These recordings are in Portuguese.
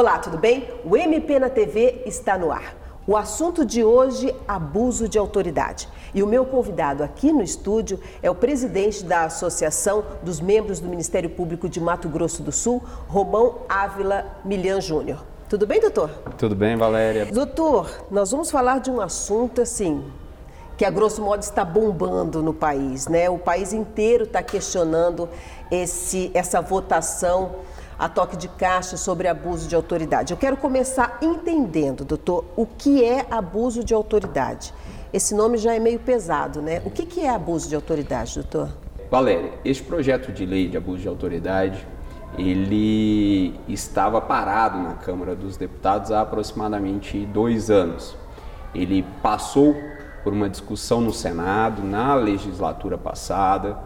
Olá, tudo bem? O MP na TV está no ar. O assunto de hoje, abuso de autoridade. E o meu convidado aqui no estúdio é o presidente da Associação dos Membros do Ministério Público de Mato Grosso do Sul, Romão Ávila Milhan Júnior. Tudo bem, doutor? Tudo bem, Valéria. Doutor, nós vamos falar de um assunto assim que a grosso modo está bombando no país, né? O país inteiro está questionando esse, essa votação a toque de caixa sobre abuso de autoridade. Eu quero começar entendendo, doutor, o que é abuso de autoridade. Esse nome já é meio pesado, né? O que, que é abuso de autoridade, doutor? Valéria, este projeto de lei de abuso de autoridade, ele estava parado na Câmara dos Deputados há aproximadamente dois anos. Ele passou por uma discussão no Senado na legislatura passada,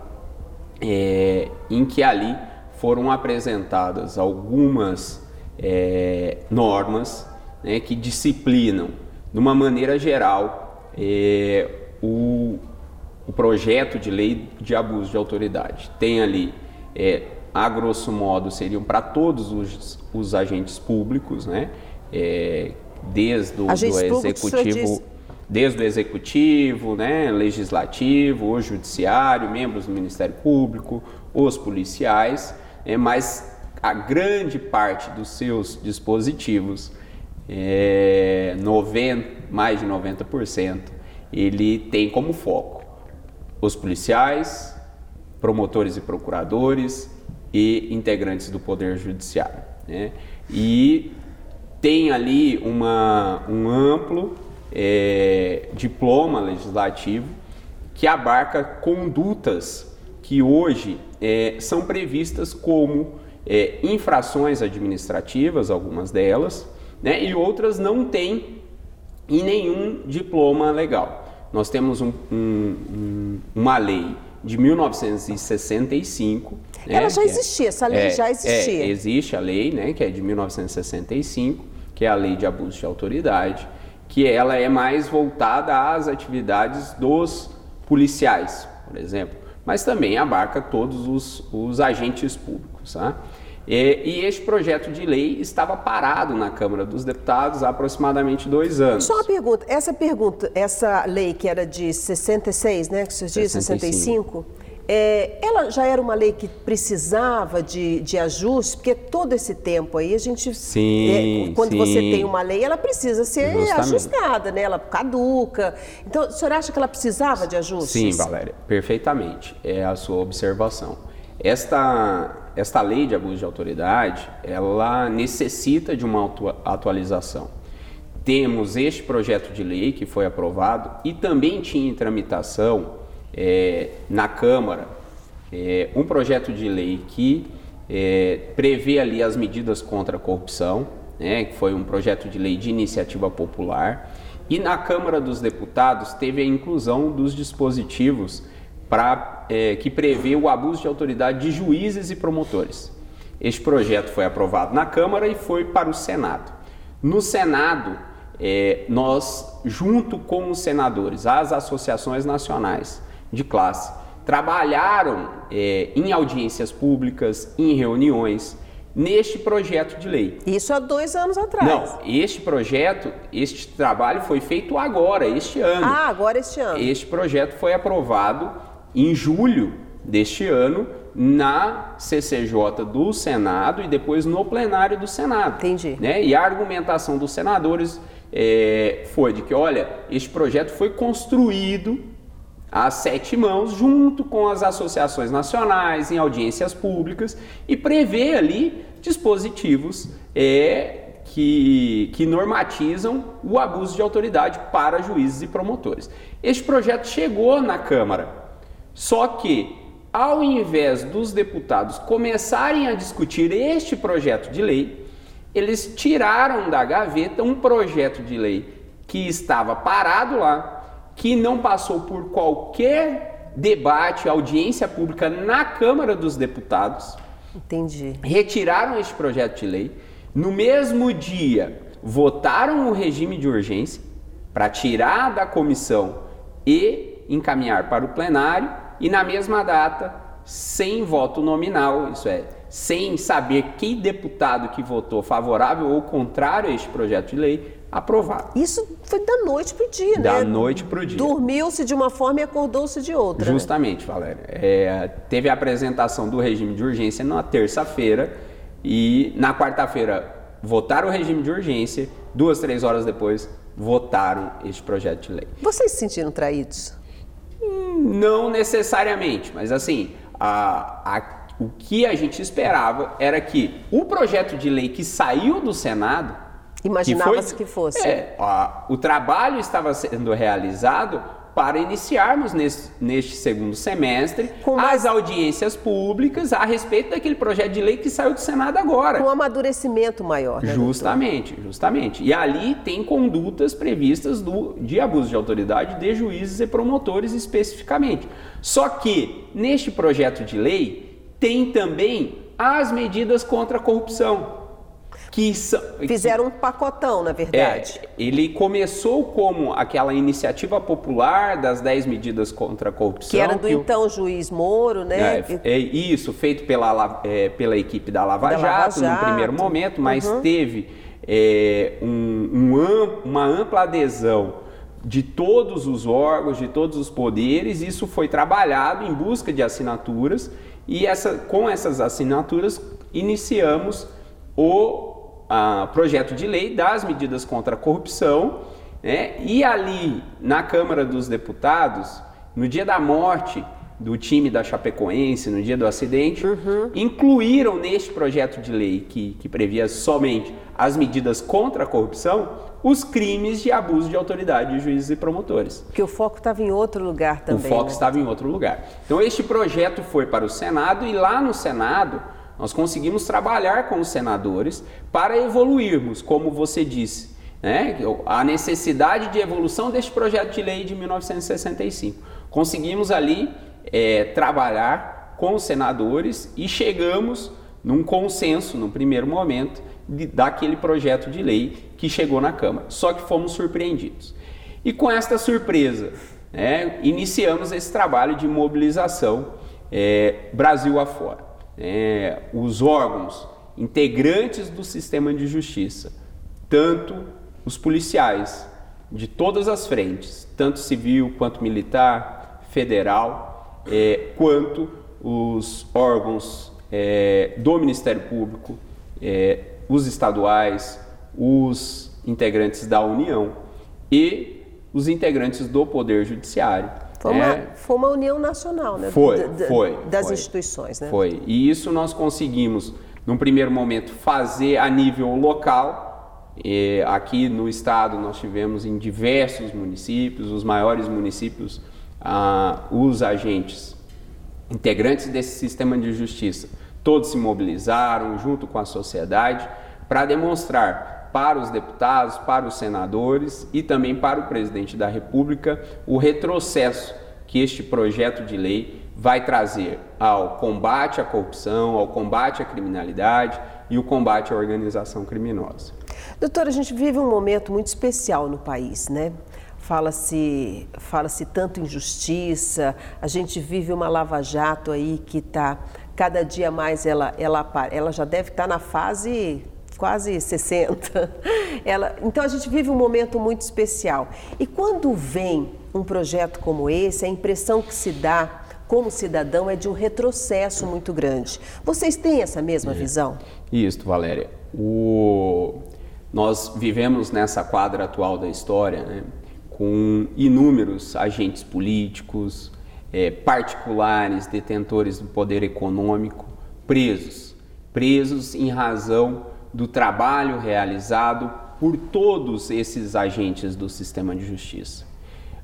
é, em que ali foram apresentadas algumas é, normas né, que disciplinam, de uma maneira geral, é, o, o, projeto de lei de abuso de autoridade. Tem ali, é, a grosso modo, seriam para todos os, os, agentes públicos, né, é, desde o executivo desde o executivo, né, legislativo, o judiciário, membros do Ministério Público, os policiais, é, mas a grande parte dos seus dispositivos, é, 90, mais de 90%, ele tem como foco os policiais, promotores e procuradores e integrantes do Poder Judiciário. Né? E tem ali uma, um amplo é, diploma legislativo que abarca condutas que hoje é, são previstas como é, infrações administrativas, algumas delas, né, e outras não têm em nenhum diploma legal. Nós temos um, um, uma lei de 1965. Né, Ela já é existia, essa lei é, já existia. É, existe a lei, né, que é de 1965, que é a lei de abuso de autoridade, que ela é mais voltada às atividades dos policiais, por exemplo mas também abarca todos os, os agentes públicos. Tá? E, e, este projeto de lei estava parado na Câmara dos Deputados há aproximadamente dois anos. Só uma pergunta, essa pergunta, essa lei que era de 66, né, que você diz, 65, é, ela já era uma lei que precisava de, de ajuste, porque todo esse tempo aí a gente. Sim. É, quando sim. você tem uma lei, ela precisa ser Justamente. ajustada, né? Ela caduca. Então, o senhor acha que ela precisava de ajustes? Sim, Valéria, perfeitamente. É a sua observação. Esta, esta lei de abuso de autoridade, ela necessita de uma atualização. Temos este projeto de lei que foi aprovado e também tinha em tramitação é, na Câmara é, um projeto de lei que é, prevê ali as medidas contra a corrupção, né, que foi um projeto de lei de iniciativa popular, e na Câmara dos Deputados teve a inclusão dos dispositivos pra, é, que prevê o abuso de autoridade de juízes e promotores. Este projeto foi aprovado na Câmara e foi para o Senado. No Senado, é, nós, junto com os senadores, as associações nacionais, de classe trabalharam é, em audiências públicas, em reuniões, neste projeto de lei. Isso há dois anos atrás. Não, este projeto, este trabalho foi feito agora, este ano. Ah, agora este ano. Este projeto foi aprovado em julho deste ano na CCJ do Senado e depois no plenário do Senado. Entendi. Né? E a argumentação dos senadores é, foi de que, olha, este projeto foi construído às sete mãos, junto com as associações nacionais, em audiências públicas, e prevê ali dispositivos é, que, que normatizam o abuso de autoridade para juízes e promotores. Este projeto chegou na Câmara, só que, ao invés dos deputados começarem a discutir este projeto de lei, eles tiraram da gaveta um projeto de lei que estava parado lá, que não passou por qualquer debate, audiência pública na Câmara dos Deputados. Entendi. Retiraram este projeto de lei. No mesmo dia, votaram o regime de urgência para tirar da comissão e encaminhar para o plenário. E na mesma data, sem voto nominal, isso é, sem saber que deputado que votou favorável ou contrário a este projeto de lei, aprovar. Isso foi da noite para o dia, da né? Da noite para o dia. Dormiu-se de uma forma e acordou-se de outra. Justamente, né? Valéria. É, teve a apresentação do regime de urgência na terça-feira e na quarta-feira votaram o regime de urgência, duas, três horas depois votaram este projeto de lei. Vocês se sentiram traídos? Não necessariamente, mas assim, a, a o que a gente esperava era que o projeto de lei que saiu do Senado. Imaginava-se que, que, fosse. É, a, o trabalho estava sendo realizado para iniciarmos nesse, neste segundo semestre com as audiências públicas a respeito daquele projeto de lei que saiu do Senado agora. Com um amadurecimento maior. Né, justamente, doutor? justamente. E ali tem condutas previstas do, de abuso de autoridade de juízes e promotores especificamente. Só que neste projeto de lei tem também as medidas contra a corrupção. Que são, Fizeram que, um pacotão, na verdade. É, ele começou como aquela iniciativa popular das 10 medidas contra a corrupção. Que era do que então o, juiz Moro, né? É, é, isso, feito pela, é, pela equipe da Lava, da Jato, Lava Jato, no primeiro momento, mas uhum. teve é, um, um, uma ampla adesão de todos os órgãos, de todos os poderes. Isso foi trabalhado em busca de assinaturas e essa, com essas assinaturas iniciamos o a, projeto de lei das medidas contra a corrupção. Né? E ali na Câmara dos Deputados, no dia da morte do time da Chapecoense, no dia do acidente, uhum. incluíram neste projeto de lei que, que previa somente as medidas contra a corrupção os crimes de abuso de autoridade de juízes e promotores. Porque o foco estava em outro lugar também. O foco né? estava em outro lugar. Então este projeto foi para o Senado e lá no Senado nós conseguimos trabalhar com os senadores para evoluirmos, como você disse, né? a necessidade de evolução deste projeto de lei de 1965. Conseguimos ali é, trabalhar com os senadores e chegamos num consenso no primeiro momento de, daquele projeto de lei que chegou na Câmara. Só que fomos surpreendidos. E com esta surpresa, né, iniciamos esse trabalho de mobilização é, Brasil afora. É, os órgãos integrantes do sistema de justiça, tanto os policiais de todas as frentes, tanto civil quanto militar, federal, é, quanto os órgãos é, do Ministério Público, é, os estaduais, os integrantes da União e os integrantes do Poder Judiciário. Foi uma, é, foi uma união nacional, né? Foi, foi. Das foi, instituições, né? Foi. E isso nós conseguimos, num primeiro momento, fazer a nível local. E aqui no estado nós tivemos em diversos municípios, os maiores municípios, ah, os agentes integrantes desse sistema de justiça, todos se mobilizaram junto com a sociedade para demonstrar para os deputados, para os senadores e também para o presidente da República o retrocesso que este projeto de lei vai trazer ao combate à corrupção, ao combate à criminalidade e o combate à organização criminosa. Doutora, a gente vive um momento muito especial no país, né? Fala-se fala -se tanto em justiça, a gente vive uma lava-jato aí que está cada dia mais ela, ela, ela já deve estar tá na fase quase 60. Ela, então a gente vive um momento muito especial. E quando vem um projeto como esse, a impressão que se dá como cidadão é de um retrocesso muito grande. Vocês têm essa mesma é. visão? Isso, Valéria. O... Nós vivemos nessa quadra atual da história né, com inúmeros agentes políticos, é, particulares, detentores do poder econômico, presos. Presos em razão do trabalho realizado por todos esses agentes do sistema de justiça.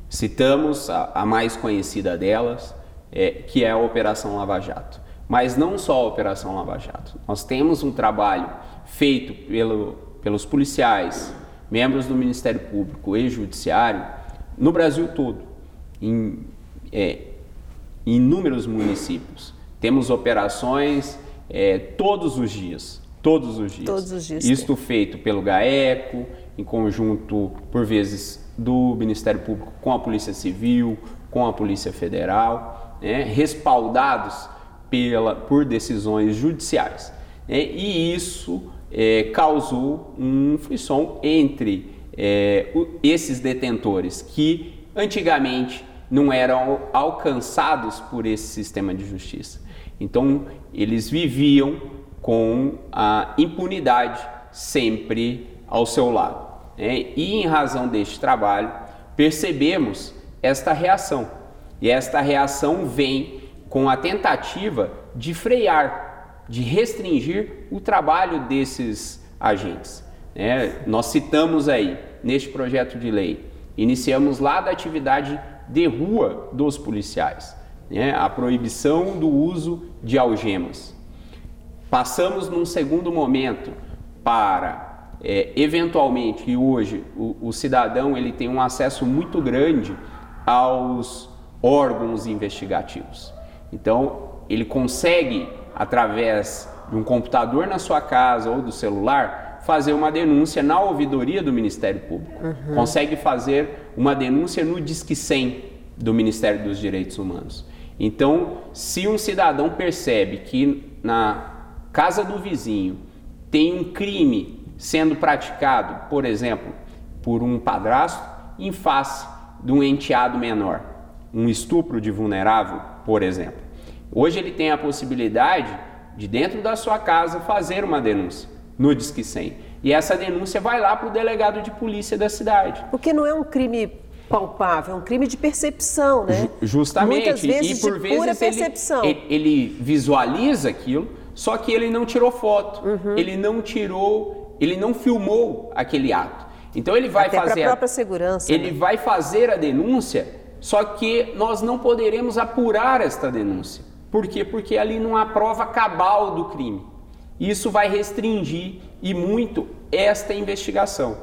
Citamos a, a mais conhecida delas, é, que é a Operação Lava Jato. Mas não só a Operação Lava Jato. Nós temos um trabalho feito pelo, pelos policiais, membros do Ministério Público e Judiciário no Brasil todo, em, é, inúmeros municípios. Temos operações é, todos os dias. Todos os dias. Todos os dias. Isto feito pelo GAECO, em conjunto, por vezes, do Ministério Público com a Polícia Civil, com a Polícia Federal, né? respaldados pela, por decisões judiciais. Né? E isso é, causou um frisson entre é, esses detentores que antigamente não eram alcançados por esse sistema de justiça. Então, eles viviam com a impunidade sempre ao seu lado. Né? E em razão deste trabalho, percebemos esta reação. E esta reação vem com a tentativa de frear, de restringir o trabalho desses agentes. Né? Nós citamos aí, neste projeto de lei, iniciamos lá da atividade de rua dos policiais, né? a proibição do uso de algemas. Passamos num segundo momento para, é, eventualmente, e hoje o, o cidadão ele tem um acesso muito grande aos órgãos investigativos. Então, ele consegue, através de um computador na sua casa ou do celular, fazer uma denúncia na ouvidoria do Ministério Público. Uhum. Consegue fazer uma denúncia no Disque 100 do Ministério dos Direitos Humanos. Então, se um cidadão percebe que na casa do vizinho tem um crime sendo praticado, por exemplo, por um padrasto em face de um enteado menor, um estupro de vulnerável, por exemplo. Hoje ele tem a possibilidade de dentro da sua casa fazer uma denúncia no Disque 100. E essa denúncia vai lá para o delegado de polícia da cidade. Porque não é um crime palpável, é um crime de percepção, né? Justamente. Muitas vezes e por de vezes pura percepção. Ele, ele, visualiza aquilo, só que ele não tirou foto, uhum. ele não tirou, ele não filmou aquele ato. Então ele vai Até fazer a própria segurança. Ele né? vai fazer a denúncia, só que nós não poderemos apurar esta denúncia. Por quê? Porque ali não há prova cabal do crime. Isso vai restringir e muito esta investigação.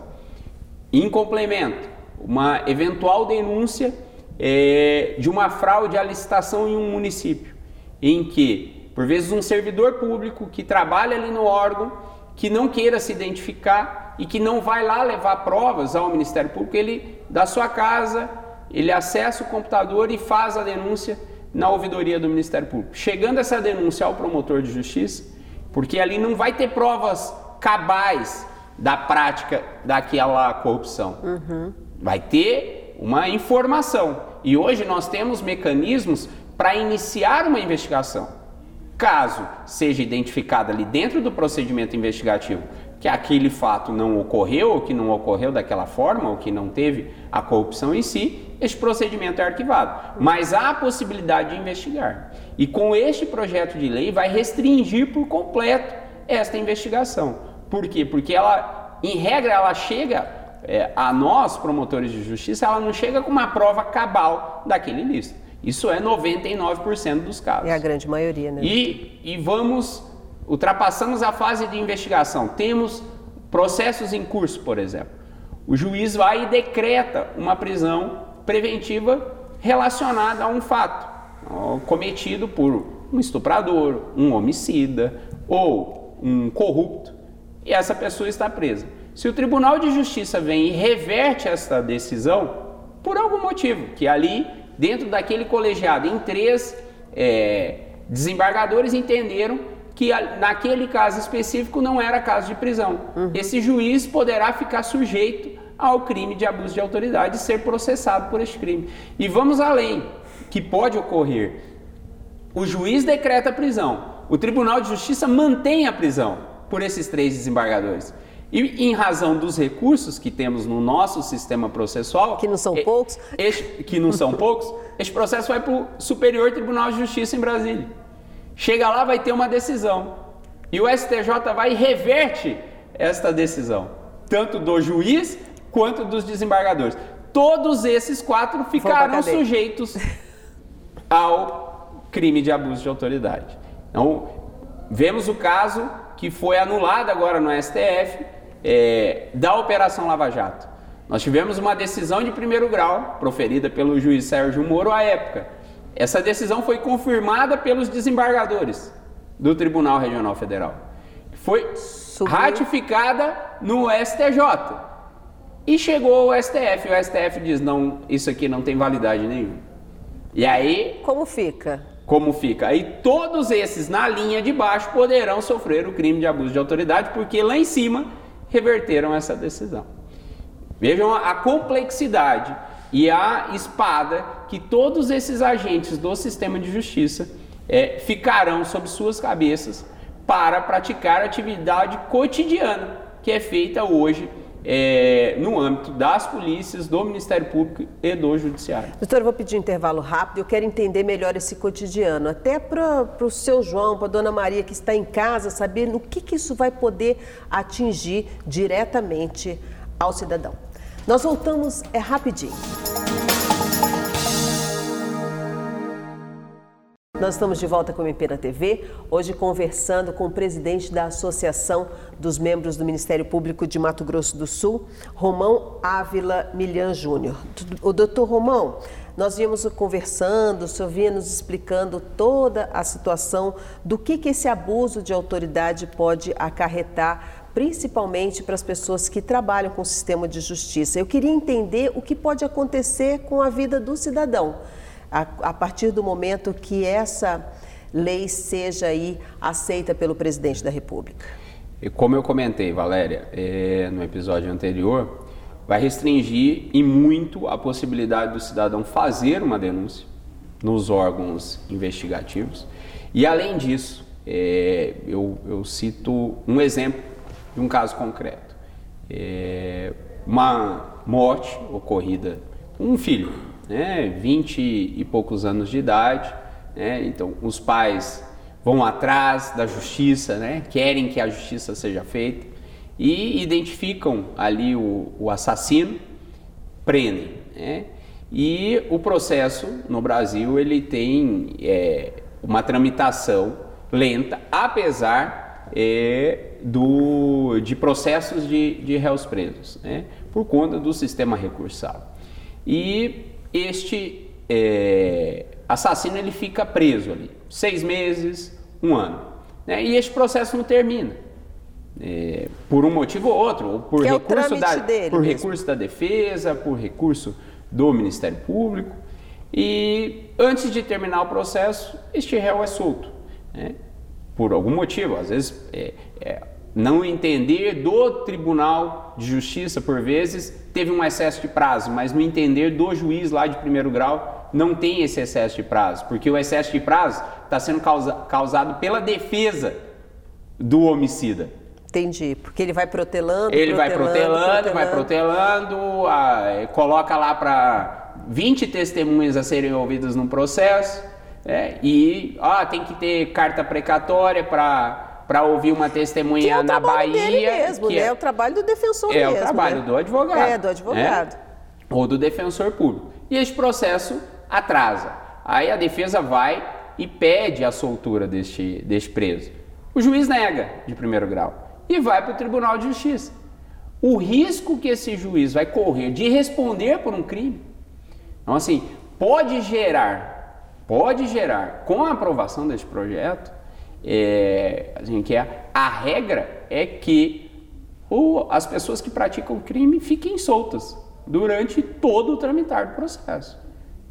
Em complemento, uma eventual denúncia é, de uma fraude à licitação em um município, em que, por vezes, um servidor público que trabalha ali no órgão, que não queira se identificar e que não vai lá levar provas ao Ministério Público, ele, da sua casa, ele acessa o computador e faz a denúncia na ouvidoria do Ministério Público. Chegando essa denúncia ao promotor de justiça, porque ali não vai ter provas cabais da prática daquela corrupção. Uhum. Vai ter uma informação. E hoje nós temos mecanismos para iniciar uma investigação. Caso seja identificado ali dentro do procedimento investigativo que aquele fato não ocorreu, ou que não ocorreu daquela forma, ou que não teve a corrupção em si, este procedimento é arquivado. Mas há a possibilidade de investigar. E com este projeto de lei vai restringir por completo esta investigação. Por quê? Porque ela, em regra, ela chega é, a nós, promotores de justiça, ela não chega com uma prova cabal daquele ilícito. Isso é 99% dos casos. É a grande maioria, né? E, e vamos, ultrapassamos a fase de investigação. Temos processos em curso, por exemplo. O juiz vai e decreta uma prisão preventiva relacionada a um fato cometido por um estuprador, um homicida ou um corrupto, e essa pessoa está presa. Se o Tribunal de Justiça vem e reverte esta decisão, por algum motivo, que ali, dentro daquele colegiado, em três é, desembargadores entenderam que naquele caso específico não era caso de prisão. Uhum. Esse juiz poderá ficar sujeito ao crime de abuso de autoridade e ser processado por este crime. E vamos além, que pode ocorrer. O juiz decreta a prisão, o Tribunal de Justiça mantém a prisão por esses três desembargadores. E em razão dos recursos que temos no nosso sistema processual, que não são poucos, este, que não são poucos, este processo vai para o Superior Tribunal de Justiça em Brasília. Chega lá, vai ter uma decisão. E o STJ vai e reverte esta decisão, tanto do juiz quanto dos desembargadores. Todos esses quatro ficarão sujeitos ao crime de abuso de autoridade. Então, vemos o caso que foi anulado agora no STF é, da Operação Lava Jato. Nós tivemos uma decisão de primeiro grau proferida pelo juiz Sérgio Moro à época. Essa decisão foi confirmada pelos desembargadores do Tribunal Regional Federal. Foi Subiu. ratificada no STJ. E chegou o STF, o STF diz: não, isso aqui não tem validade nenhuma. E aí. Como fica? Como fica? Aí todos esses na linha de baixo poderão sofrer o crime de abuso de autoridade, porque lá em cima reverteram essa decisão. Vejam a complexidade e a espada que todos esses agentes do sistema de justiça é, ficarão sob suas cabeças para praticar a atividade cotidiana que é feita hoje é, no âmbito das polícias, do Ministério Público e do Judiciário. Doutor, eu vou pedir um intervalo rápido, eu quero entender melhor esse cotidiano, até para o seu João, para a dona Maria que está em casa, saber no que, que isso vai poder atingir diretamente ao cidadão. Nós voltamos, é rapidinho. Nós estamos de volta com o MP na TV, hoje conversando com o presidente da Associação dos Membros do Ministério Público de Mato Grosso do Sul, Romão Ávila Milhan Júnior. O doutor Romão, nós vimos conversando, o senhor vinha nos explicando toda a situação do que, que esse abuso de autoridade pode acarretar principalmente para as pessoas que trabalham com o sistema de justiça. Eu queria entender o que pode acontecer com a vida do cidadão a, a partir do momento que essa lei seja aí aceita pelo presidente da República? E como eu comentei, Valéria, é, no episódio anterior, vai restringir e muito a possibilidade do cidadão fazer uma denúncia nos órgãos investigativos. E além disso, é, eu, eu, cito um exemplo de um caso concreto. É, uma morte ocorrida com um filho né, 20 e poucos anos de idade, né, então os pais vão atrás da justiça, né, querem que a justiça seja feita e identificam ali o, o assassino, prendem. Né, e o processo no Brasil ele tem é, uma tramitação lenta, apesar é, do, de processos de, de réus presos, né, por conta do sistema recursal. E este é, assassino ele fica preso ali, seis meses, um ano. Né? E este processo não termina. É, por um motivo ou outro, ou por, que recurso, é da, por recurso da defesa, por recurso do Ministério Público. E antes de terminar o processo, este réu é solto. Né? Por algum motivo, às vezes é, é, não entender do Tribunal de Justiça, por vezes, teve um excesso de prazo, mas no entender do juiz lá de primeiro grau, não tem esse excesso de prazo, porque o excesso de prazo está sendo causa, causado pela defesa do homicida. Entendi, porque ele vai protelando. Ele protelando, vai protelando, protelando. vai protelando, a, coloca lá para 20 testemunhas a serem ouvidas no processo, é, e ó, tem que ter carta precatória para para ouvir uma testemunha é na Bahia. mesmo, que né? é, é o trabalho do defensor é mesmo. É o trabalho né? do advogado. É, do advogado. Né? Ou do defensor público. E este processo atrasa. Aí a defesa vai e pede a soltura deste, deste preso. O juiz nega de primeiro grau e vai para o Tribunal de Justiça. O risco que esse juiz vai correr de responder por um crime, então assim, pode gerar, pode gerar, com a aprovação deste projeto, é, assim, que é, a regra é que o, as pessoas que praticam crime fiquem soltas durante todo o tramitar do processo.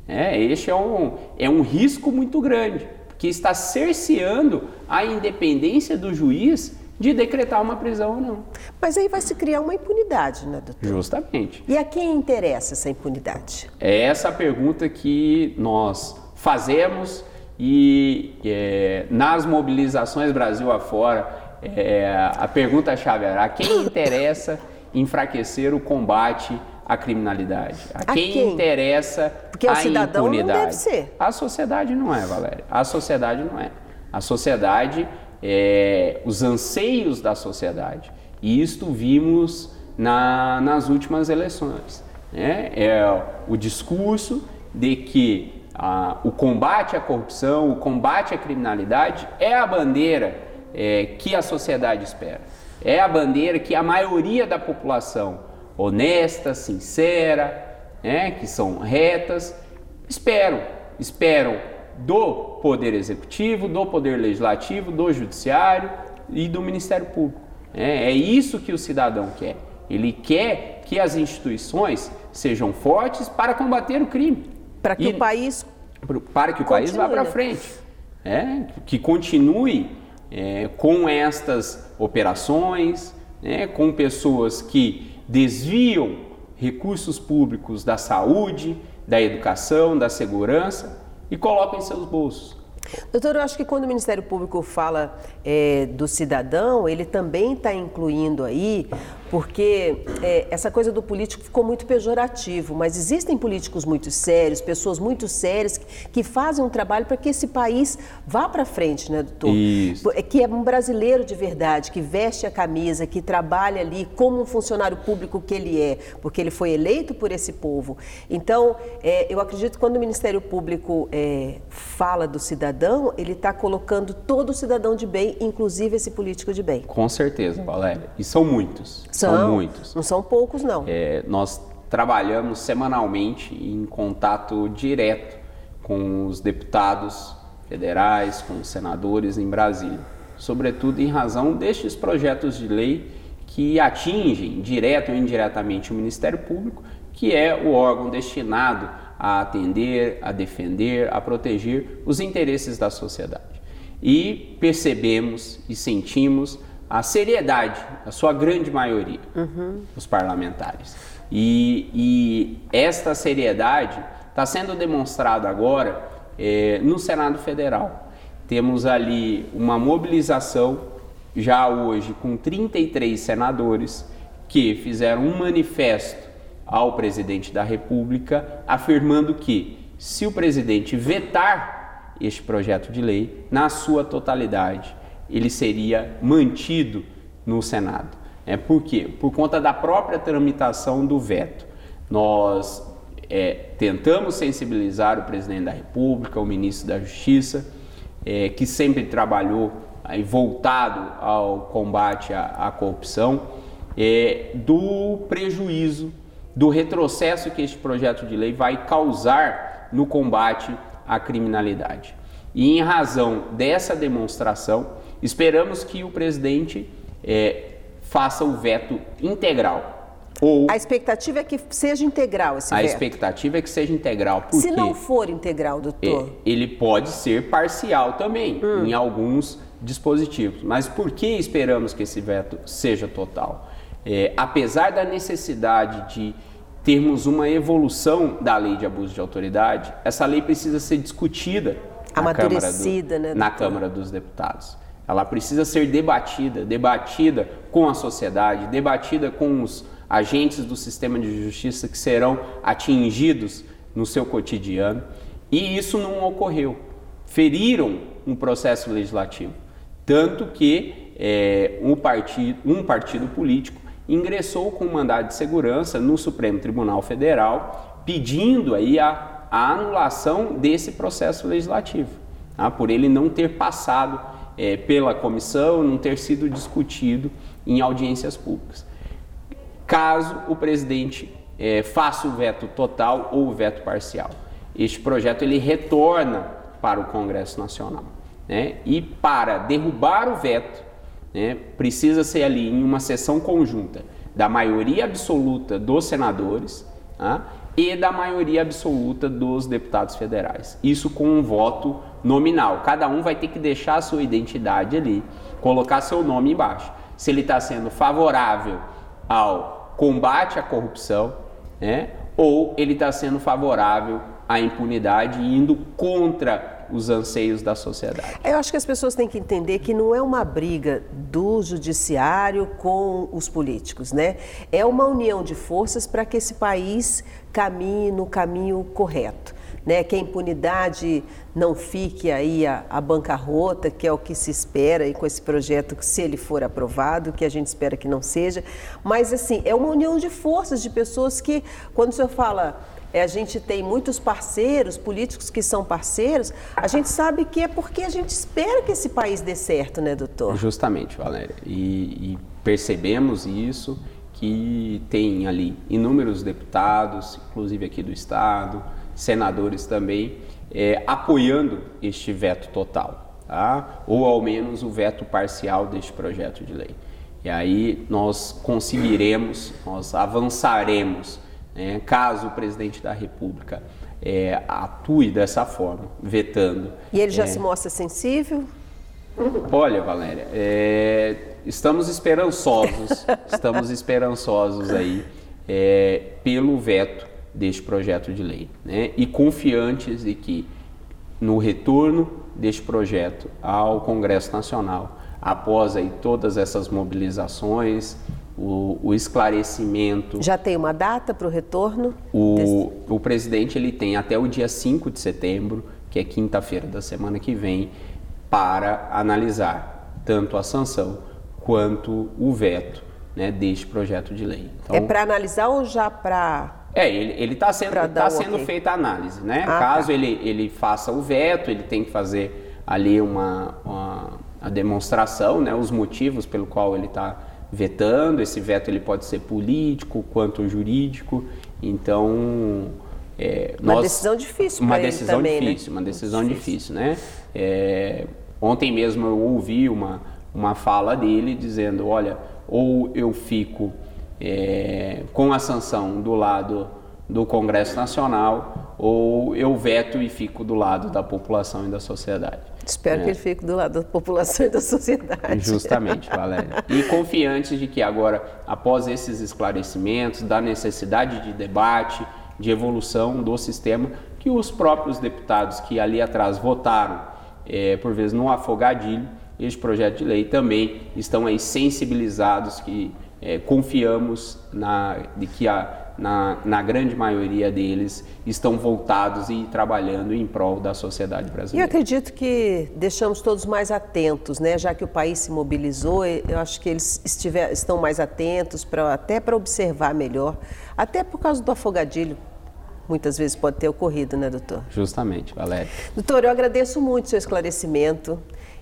É, este é um, é um risco muito grande, que está cerceando a independência do juiz de decretar uma prisão ou não. Mas aí vai se criar uma impunidade, né, doutor? Justamente. E a quem interessa essa impunidade? É essa a pergunta que nós fazemos e é, nas mobilizações Brasil afora, é, a pergunta-chave era: a quem interessa enfraquecer o combate à criminalidade? A, a quem, quem, interessa Porque a cidadão impunidade? Não deve ser. A sociedade não é, Valéria. A sociedade não é. A sociedade é os anseios da sociedade. E isto vimos na, nas últimas eleições. Né? É o discurso de que a, o combate à corrupção, o combate à criminalidade é a bandeira é, que a sociedade espera. É a bandeira que a maioria da população honesta, sincera, né, que são retas, esperam. Esperam do Poder Executivo, do Poder Legislativo, do Judiciário e do Ministério Público. É, é isso que o cidadão quer. Ele quer que as instituições sejam fortes para combater o crime. Para que e, o país para que o país vá para frente. é, que continue é, com estas operações, né, com pessoas que desviam recursos públicos da saúde, da educação, da segurança e colocam em seus bolsos. Doutor, eu acho que quando o Ministério Público fala é, do cidadão, ele também está incluindo aí porque é, essa coisa do político ficou muito pejorativo, mas existem políticos muito sérios, pessoas muito sérias que, que fazem um trabalho para que esse país vá para frente, né, doutor? Isso. É, que é um brasileiro de verdade, que veste a camisa, que trabalha ali como um funcionário público que ele é, porque ele foi eleito por esse povo. Então, é, eu acredito que quando o Ministério Público é, fala do cidadão, ele está colocando todo o cidadão de bem, inclusive esse político de bem. Com certeza, Valéria. E são muitos. São, são muitos. Não são poucos, não. É, nós trabalhamos semanalmente em contato direto com os deputados federais, com os senadores em Brasília, sobretudo em razão destes projetos de lei que atingem, direto ou indiretamente, o Ministério Público, que é o órgão destinado a atender, a defender, a proteger os interesses da sociedade. E percebemos e sentimos a seriedade, a sua grande maioria, uhum. os parlamentares. E, e esta seriedade está sendo demonstrada agora é, no Senado Federal. Temos ali uma mobilização, já hoje, com 33 senadores que fizeram um manifesto ao presidente da República afirmando que, se o presidente vetar este projeto de lei, na sua totalidade, ele seria mantido no Senado. É, por quê? Por conta da própria tramitação do veto. Nós é, tentamos sensibilizar o presidente da República, o ministro da Justiça, é, que sempre trabalhou aí, voltado ao combate à, à corrupção, é, do prejuízo, do retrocesso que este projeto de lei vai causar no combate à criminalidade. E em razão dessa demonstração, Esperamos que o presidente é, faça o veto integral. Ou a expectativa é que seja integral esse a veto. A expectativa é que seja integral. Se não for integral, doutor? É, ele pode ser parcial também, hum. em alguns dispositivos. Mas por que esperamos que esse veto seja total? É, apesar da necessidade de termos uma evolução da lei de abuso de autoridade, essa lei precisa ser discutida na, Câmara, do, né, na Câmara dos Deputados. Ela precisa ser debatida, debatida com a sociedade, debatida com os agentes do sistema de justiça que serão atingidos no seu cotidiano. E isso não ocorreu. Feriram um processo legislativo. Tanto que é, um, partido, um partido político ingressou com um mandado de segurança no Supremo Tribunal Federal pedindo aí a, a anulação desse processo legislativo, tá? por ele não ter passado é, pela comissão, não ter sido discutido em audiências públicas. Caso o presidente é, faça o veto total ou o veto parcial, este projeto ele retorna para o Congresso Nacional. Né? E para derrubar o veto, né, precisa ser ali em uma sessão conjunta da maioria absoluta dos senadores tá? E da maioria absoluta dos deputados federais. Isso com um voto nominal. Cada um vai ter que deixar a sua identidade ali, colocar seu nome embaixo. Se ele está sendo favorável ao combate à corrupção, né? ou ele está sendo favorável à impunidade e indo contra os anseios da sociedade. Eu acho que as pessoas têm que entender que não é uma briga do judiciário com os políticos, né? É uma união de forças para que esse país caminhe no caminho correto. Né, que a impunidade não fique aí a, a, bancarrota, que é o que se espera aí com esse projeto, se ele for aprovado, que a gente espera que não seja. Mas, assim, é uma união de forças, de pessoas que, quando o senhor fala é, a gente tem muitos parceiros, políticos que são parceiros, a gente sabe que é porque a gente espera que esse país dê certo, né, doutor? Justamente, Valéria. E, e percebemos isso, que tem ali inúmeros deputados, inclusive aqui do Estado, senadores também, é, apoiando este veto total, tá? ou ao menos o veto parcial deste projeto de lei. E aí nós conseguiremos, nós avançaremos né, caso o presidente da República é, atue dessa forma, vetando. E ele já é, se mostra sensível? Olha, Valéria, é, estamos esperançosos, estamos esperançosos aí é, pelo veto deste projeto de lei, né? E confiantes de que no retorno deste projeto ao Congresso Nacional, após aí todas essas mobilizações, o, o esclarecimento. Já tem uma data para o retorno? O, o presidente ele tem até o dia 5 de setembro, que é quinta-feira da semana que vem, para analisar tanto a sanção quanto o veto né, deste projeto de lei. Então, é para analisar ou já para é, ele está sendo, tá sendo okay. feita a análise, né? Ah, Caso tá. ele, ele faça o veto, ele tem que fazer ali uma, uma a demonstração, né? Os motivos pelo qual ele está vetando. Esse veto ele pode ser político quanto jurídico. Então, é, uma nós, decisão difícil. Uma decisão também, né? difícil, né? uma decisão difícil, difícil né? É, ontem mesmo eu ouvi uma, uma fala dele dizendo, olha, ou eu fico é, com a sanção do lado do Congresso Nacional, ou eu veto e fico do lado da população e da sociedade. Espero é. que ele fique do lado da população e da sociedade. Justamente, Valéria. E confiantes de que agora, após esses esclarecimentos, da necessidade de debate, de evolução do sistema, que os próprios deputados que ali atrás votaram, é, por vezes no afogadilho, este projeto de lei também estão aí sensibilizados que é, confiamos na, de que a na, na grande maioria deles, estão voltados e trabalhando em prol da sociedade brasileira. E acredito que deixamos todos mais atentos, né? já que o país se mobilizou, eu acho que eles estiver, estão mais atentos, pra, até para observar melhor, até por causa do afogadilho muitas vezes pode ter ocorrido, né, doutor? Justamente, Valéria. Doutor, eu agradeço muito o seu esclarecimento.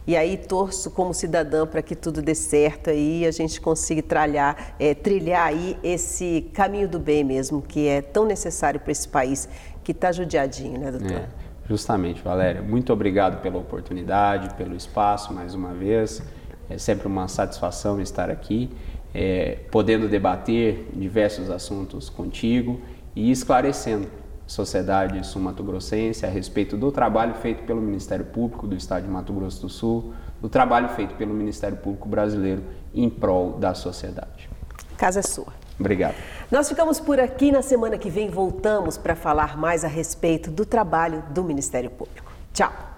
E aí torço como cidadã para que tudo dê certo aí, a gente consiga trilhar, é, trilhar aí esse caminho do bem mesmo, que é tão necessário para esse país que está judiadinho, né, doutor? É, justamente, Valéria. Muito obrigado pela oportunidade, pelo espaço mais uma vez. É sempre uma satisfação estar aqui, é, podendo debater diversos assuntos contigo e esclarecendo sociedade sul-mato-grossense a respeito do trabalho feito pelo Ministério Público do Estado de Mato Grosso do Sul, do trabalho feito pelo Ministério Público Brasileiro em prol da sociedade. Casa é sua. Obrigado. Nós ficamos por aqui. Na semana que vem voltamos para falar mais a respeito do trabalho do Ministério Público. Tchau.